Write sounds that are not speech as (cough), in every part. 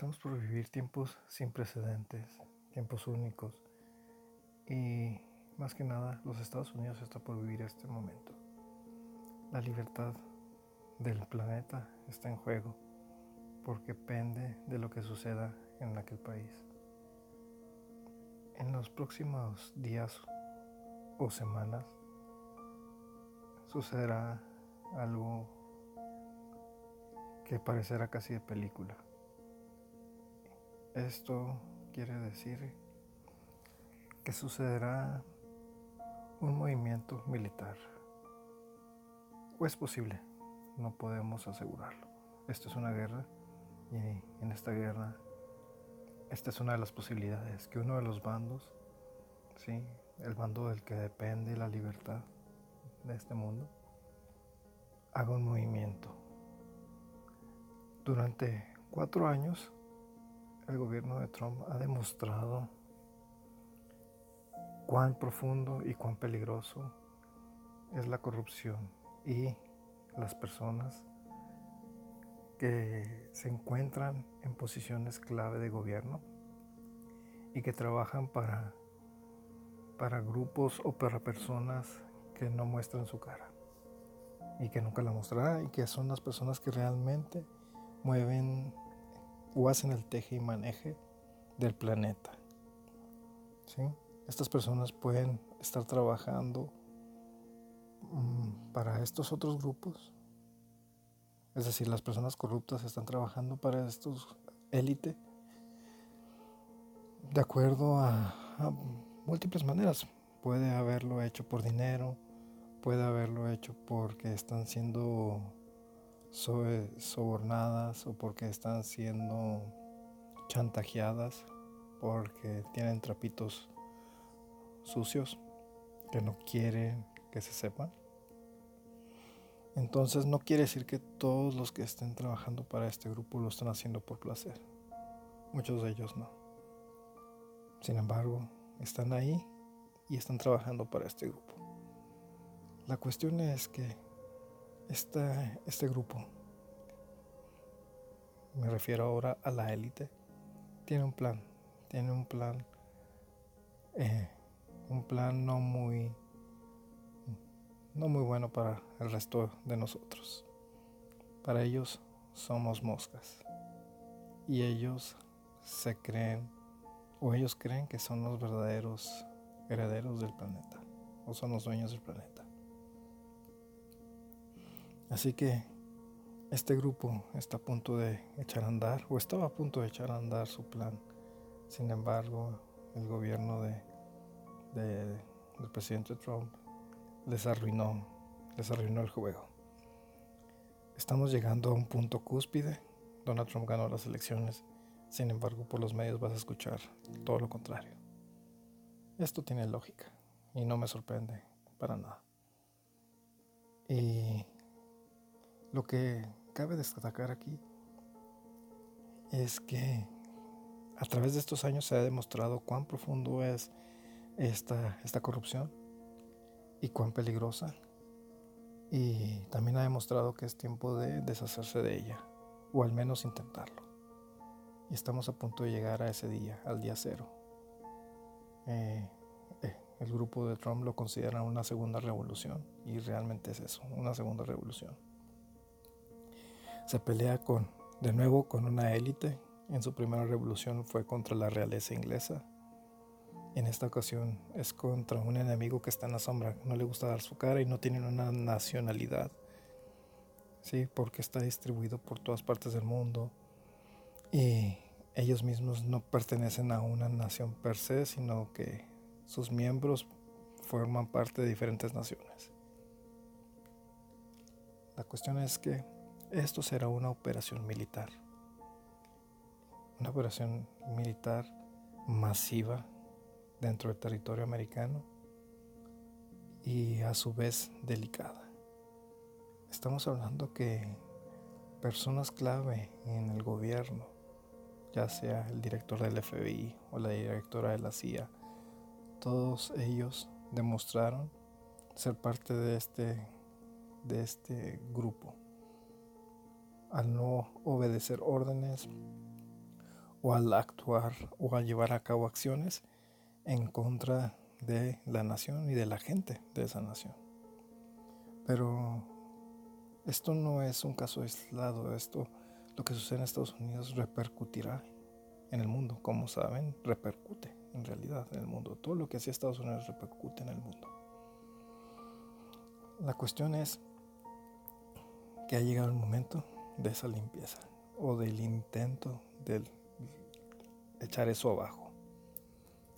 Estamos por vivir tiempos sin precedentes, tiempos únicos y más que nada los Estados Unidos está por vivir este momento. La libertad del planeta está en juego porque depende de lo que suceda en aquel país. En los próximos días o semanas sucederá algo que parecerá casi de película. Esto quiere decir que sucederá un movimiento militar. O es posible, no podemos asegurarlo. Esto es una guerra y en esta guerra, esta es una de las posibilidades, que uno de los bandos, ¿sí? el bando del que depende la libertad de este mundo, haga un movimiento. Durante cuatro años, el gobierno de Trump ha demostrado cuán profundo y cuán peligroso es la corrupción y las personas que se encuentran en posiciones clave de gobierno y que trabajan para, para grupos o para personas que no muestran su cara y que nunca la mostrará y que son las personas que realmente mueven o hacen el teje y maneje del planeta. Estas personas pueden estar trabajando mm, para estos otros grupos. Es decir, las personas corruptas están trabajando para estos élite de acuerdo a múltiples maneras. Puede haberlo hecho por dinero, puede haberlo hecho porque están siendo sobornadas o porque están siendo chantajeadas, porque tienen trapitos sucios que no quieren que se sepan. Entonces no quiere decir que todos los que estén trabajando para este grupo lo están haciendo por placer. Muchos de ellos no. Sin embargo, están ahí y están trabajando para este grupo. La cuestión es que este, este grupo, me refiero ahora a la élite, tiene un plan, tiene un plan, eh, un plan no muy, no muy bueno para el resto de nosotros. Para ellos somos moscas y ellos se creen o ellos creen que son los verdaderos herederos del planeta o son los dueños del planeta. Así que este grupo está a punto de echar a andar, o estaba a punto de echar a andar su plan. Sin embargo, el gobierno de, del presidente Trump les arruinó, les arruinó el juego. Estamos llegando a un punto cúspide. Donald Trump ganó las elecciones. Sin embargo, por los medios vas a escuchar todo lo contrario. Esto tiene lógica y no me sorprende para nada. Y lo que cabe destacar aquí es que a través de estos años se ha demostrado cuán profundo es esta, esta corrupción y cuán peligrosa. Y también ha demostrado que es tiempo de deshacerse de ella, o al menos intentarlo. Y estamos a punto de llegar a ese día, al día cero. Eh, eh, el grupo de Trump lo considera una segunda revolución, y realmente es eso, una segunda revolución se pelea con, de nuevo con una élite. En su primera revolución fue contra la realeza inglesa. En esta ocasión es contra un enemigo que está en la sombra, no le gusta dar su cara y no tiene una nacionalidad. Sí, porque está distribuido por todas partes del mundo y ellos mismos no pertenecen a una nación per se, sino que sus miembros forman parte de diferentes naciones. La cuestión es que esto será una operación militar. Una operación militar masiva dentro del territorio americano y a su vez delicada. Estamos hablando que personas clave en el gobierno, ya sea el director del FBI o la directora de la CIA, todos ellos demostraron ser parte de este, de este grupo al no obedecer órdenes o al actuar o al llevar a cabo acciones en contra de la nación y de la gente de esa nación. Pero esto no es un caso aislado, esto lo que sucede en Estados Unidos repercutirá en el mundo, como saben, repercute en realidad en el mundo. Todo lo que hacía Estados Unidos repercute en el mundo. La cuestión es que ha llegado el momento de esa limpieza o del intento de echar eso abajo.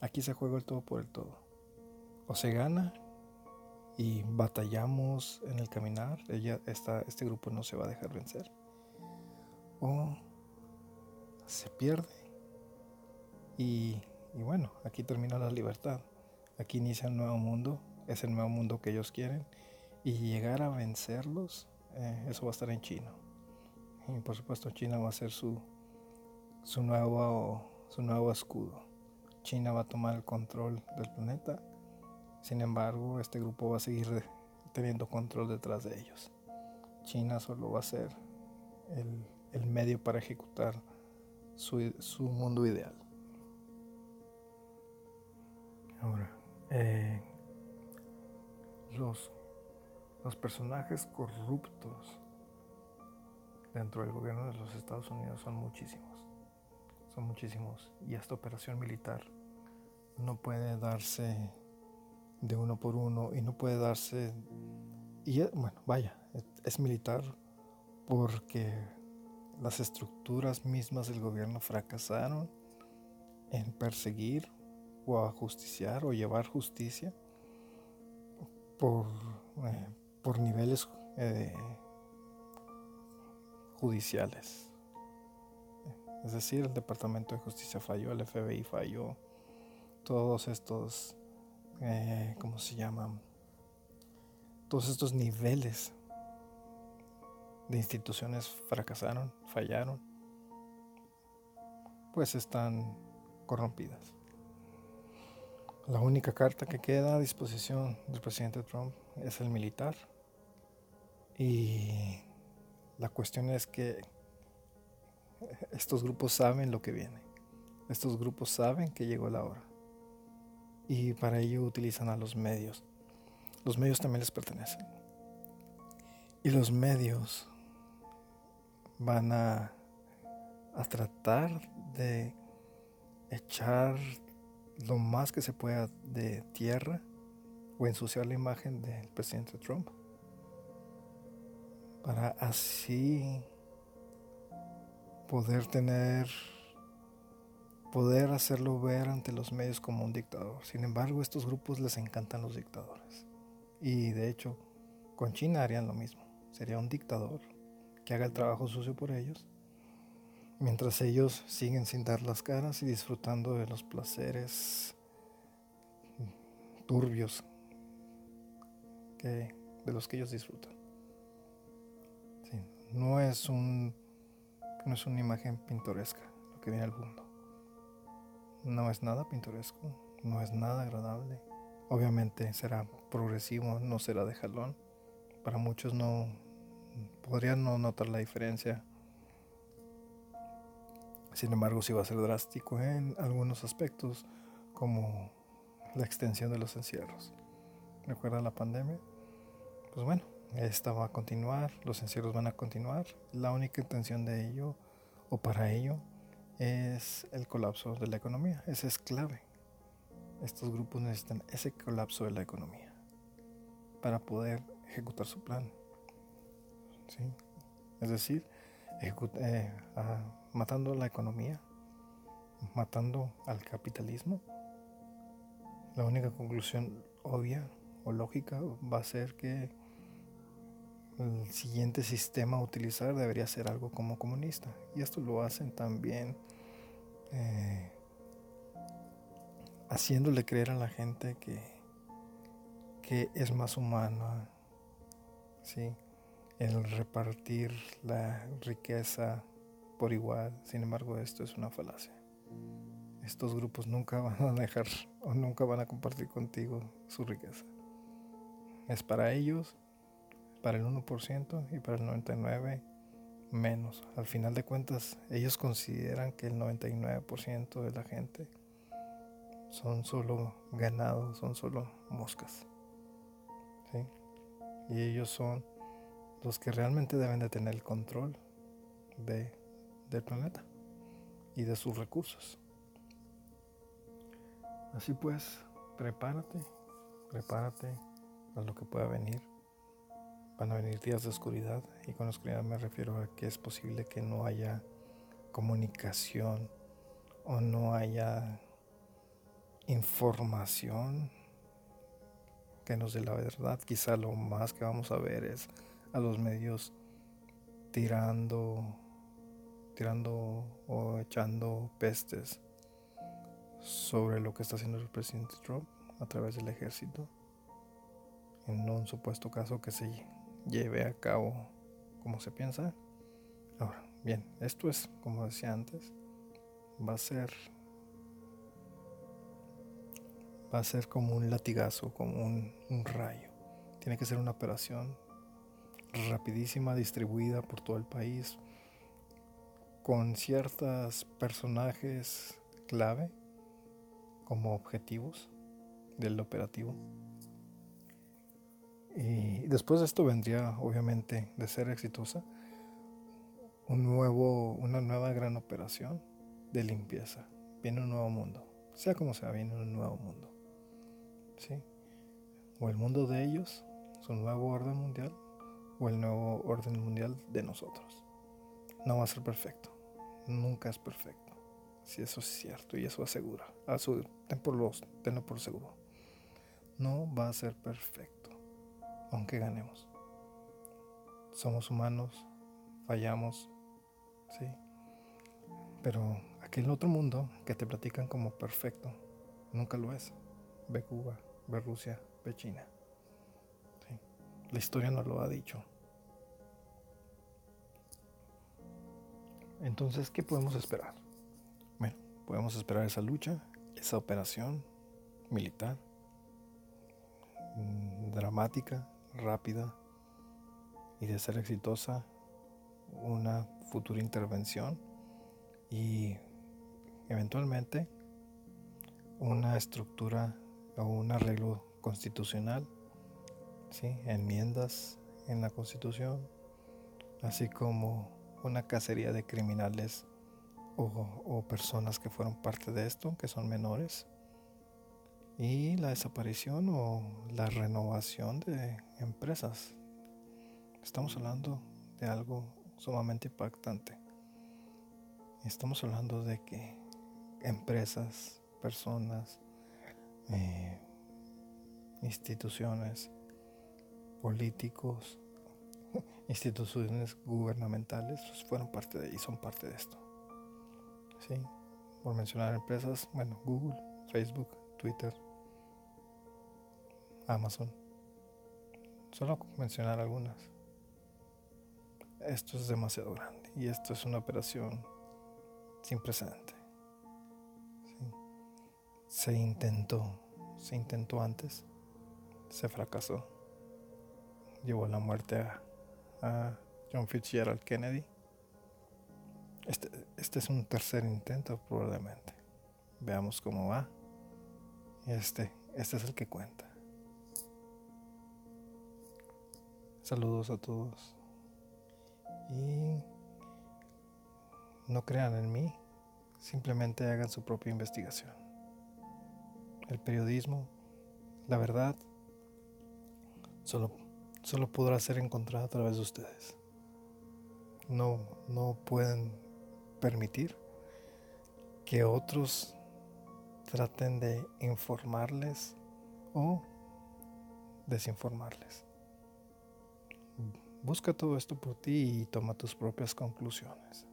Aquí se juega el todo por el todo. O se gana y batallamos en el caminar, ella, este grupo no se va a dejar vencer. O se pierde y, y bueno, aquí termina la libertad. Aquí inicia un nuevo mundo, es el nuevo mundo que ellos quieren y llegar a vencerlos eh, eso va a estar en China. Y por supuesto China va a ser su, su, nuevo, su nuevo escudo. China va a tomar el control del planeta. Sin embargo, este grupo va a seguir teniendo control detrás de ellos. China solo va a ser el, el medio para ejecutar su, su, mundo ideal. Ahora, eh, los los personajes corruptos dentro del gobierno de los Estados Unidos son muchísimos. Son muchísimos. Y esta operación militar no puede darse de uno por uno y no puede darse... Y bueno, vaya, es militar porque las estructuras mismas del gobierno fracasaron en perseguir o ajusticiar o llevar justicia por, eh, por niveles eh, judiciales. Es decir, el Departamento de Justicia falló, el FBI falló, todos estos, eh, ¿cómo se llaman? Todos estos niveles de instituciones fracasaron, fallaron, pues están corrompidas. La única carta que queda a disposición del presidente Trump es el militar y la cuestión es que estos grupos saben lo que viene. Estos grupos saben que llegó la hora. Y para ello utilizan a los medios. Los medios también les pertenecen. Y los medios van a, a tratar de echar lo más que se pueda de tierra o ensuciar la imagen del presidente Trump para así poder tener, poder hacerlo ver ante los medios como un dictador. Sin embargo, estos grupos les encantan los dictadores. Y de hecho, con China harían lo mismo. Sería un dictador que haga el trabajo sucio por ellos, mientras ellos siguen sin dar las caras y disfrutando de los placeres turbios de los que ellos disfrutan no es un no es una imagen pintoresca lo que viene al mundo. No es nada pintoresco, no es nada agradable. Obviamente será progresivo, no será de jalón. Para muchos no podrían no notar la diferencia. Sin embargo, sí va a ser drástico en algunos aspectos, como la extensión de los encierros. ¿Recuerda la pandemia? Pues bueno, esta va a continuar, los encierros van a continuar. La única intención de ello o para ello es el colapso de la economía. Ese es clave. Estos grupos necesitan ese colapso de la economía para poder ejecutar su plan. Es decir, eh, matando la economía, matando al capitalismo. La única conclusión obvia o lógica va a ser que el siguiente sistema a utilizar debería ser algo como comunista. Y esto lo hacen también eh, haciéndole creer a la gente que, que es más humana, ¿sí? el repartir la riqueza por igual. Sin embargo, esto es una falacia. Estos grupos nunca (laughs) van a dejar o nunca van a compartir contigo su riqueza. Es para ellos para el 1% y para el 99% menos. Al final de cuentas, ellos consideran que el 99% de la gente son solo ganados, son solo moscas. Y ellos son los que realmente deben de tener el control de, del planeta y de sus recursos. Así pues, prepárate, prepárate a lo que pueda venir. Van a venir días de oscuridad y con oscuridad me refiero a que es posible que no haya comunicación o no haya información que nos dé la verdad. Quizá lo más que vamos a ver es a los medios tirando, tirando o echando pestes sobre lo que está haciendo el presidente Trump a través del ejército en un supuesto caso que se lleve a cabo como se piensa. Ahora, bien, esto es, como decía antes, va a ser va a ser como un latigazo, como un, un rayo. Tiene que ser una operación rapidísima, distribuida por todo el país, con ciertos personajes clave como objetivos del operativo. Y después de esto vendría, obviamente, de ser exitosa, un nuevo, una nueva gran operación de limpieza. Viene un nuevo mundo. Sea como sea, viene un nuevo mundo. ¿Sí? O el mundo de ellos, su nuevo orden mundial, o el nuevo orden mundial de nosotros. No va a ser perfecto. Nunca es perfecto. Si eso es cierto y eso asegura. Ten por los, tenlo por seguro. No va a ser perfecto. Aunque ganemos. Somos humanos. Fallamos. Sí. Pero aquel otro mundo que te platican como perfecto. Nunca lo es. Ve Cuba, ve Rusia, ve China. La historia nos lo ha dicho. Entonces, ¿qué podemos esperar? Bueno, podemos esperar esa lucha, esa operación militar, mm, dramática, rápida y de ser exitosa, una futura intervención y eventualmente una estructura o un arreglo constitucional enmiendas en la Constitución, así como una cacería de criminales o, personas que fueron parte de esto, que son menores, y la desaparición o la renovación de empresas. Estamos hablando de algo sumamente impactante. Estamos hablando de que empresas, personas, eh, instituciones políticos, (laughs) instituciones gubernamentales pues, fueron parte de y son parte de esto. ¿Sí? Por mencionar empresas, bueno, Google, Facebook, Twitter, Amazon. Solo mencionar algunas. Esto es demasiado grande y esto es una operación sin precedente. Se intentó, se intentó antes, se fracasó llevó a la muerte a, John Fitzgerald Kennedy. Este, este, es un tercer intento probablemente. Veamos cómo va. Este, este es el que cuenta. Saludos a todos. Y no crean en mí, simplemente hagan su propia investigación. El periodismo, la verdad, solo solo podrá ser encontrada a través de ustedes. No, no pueden permitir que otros traten de informarles o desinformarles. Busca todo esto por ti y toma tus propias conclusiones.